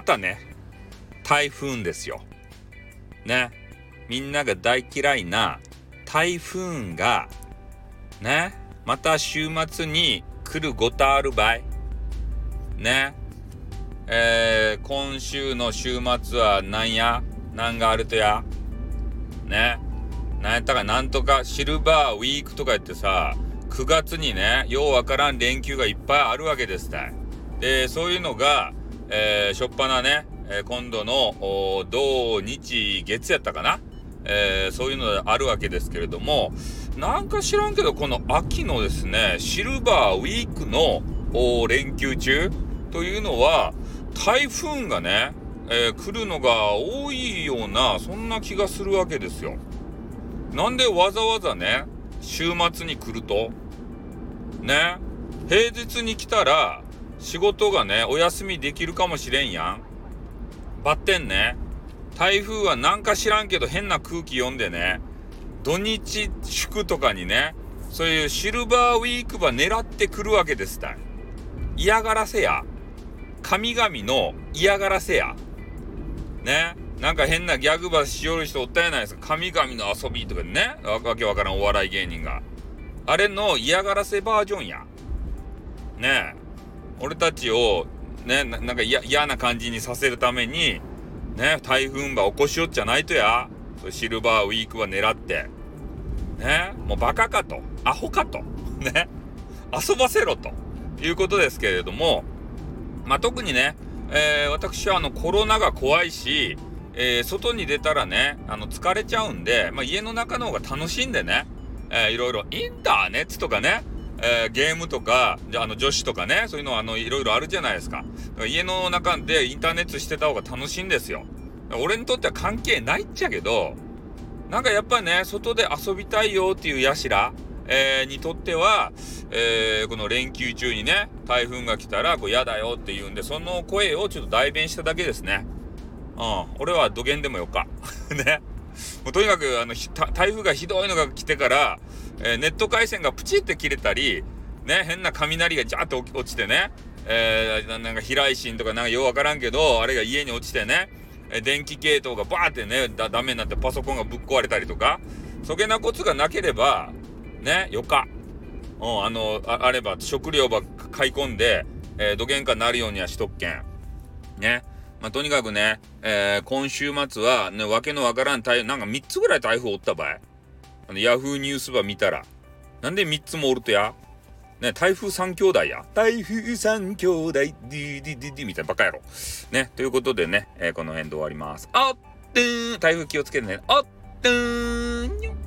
またね、台風ですよ。ね。みんなが大嫌いな台風が、ね。また週末に来るごたある場合。ね。えー、今週の週末は何や？何があるとや？ね。なんやったか？なんとかシルバーウィークとか言ってさ、9月にね、ようわからん連休がいっぱいあるわけですたい。で、そういうのが、えー、しょっぱなね、え、今度の土日月やったかな、えー、そういうのがあるわけですけれども、なんか知らんけど、この秋のですね、シルバーウィークの連休中というのは、台風がね、えー、来るのが多いような、そんな気がするわけですよ。なんでわざわざね、週末に来ると、ね、平日に来たら、仕事がね、お休みできるかもしれんやん。バッテンね、台風はなんか知らんけど変な空気読んでね、土日祝とかにね、そういうシルバーウィークば狙ってくるわけですたい。嫌がらせや。神々の嫌がらせや。ね。なんか変なギャグばしよる人おったやないですか。神々の遊びとかね。わけわからんお笑い芸人が。あれの嫌がらせバージョンや。ね俺たちを、ね、なんか嫌な感じにさせるために、ね、台風ば起こしよっちゃないとや。シルバーウィークは狙って。ね、もうバカかと。アホかと。ね。遊ばせろということですけれども、まあ、特にね、えー、私はあのコロナが怖いし、えー、外に出たらね、あの疲れちゃうんで、まあ、家の中の方が楽しんでね、えー、いろいろインターネットとかね、えー、ゲームとか、じゃあの女子とかね、そういうのあのいろいろあるじゃないですか。家の中でインターネットしてた方が楽しいんですよ。俺にとっては関係ないっちゃけど、なんかやっぱね、外で遊びたいよっていうやしら、えー、にとっては、えー、この連休中にね、台風が来たら、こう嫌だよって言うんで、その声をちょっと代弁しただけですね。うん、俺は土下でもよか。ね。もうとにかく、あの、台風がひどいのが来てから、えー、ネット回線がプチって切れたり、ね、変な雷がジャーッと落ちてね、えー、なんか飛来心とかなんかようわからんけど、あれが家に落ちてね、え電気系統がバーってね、だ、ダメになってパソコンがぶっ壊れたりとか、そげなコツがなければ、ね、よか。うん、あの、ああれば食料ば買い込んで、えー、どげんかなるようにはしとっけん。ね。まあ、とにかくね、えー、今週末は、ね、わけのわからん台風、なんか3つぐらい台風おったばい。あの、ヤフーニュースば見たら。なんで3つもおるとや？ね、台風3兄弟や？台風3兄弟、ディディディディみたいなバカ野郎。ね、ということでね、えー、この辺で終わります。あっ、てーん、台風気をつけてね。あっ、てーん、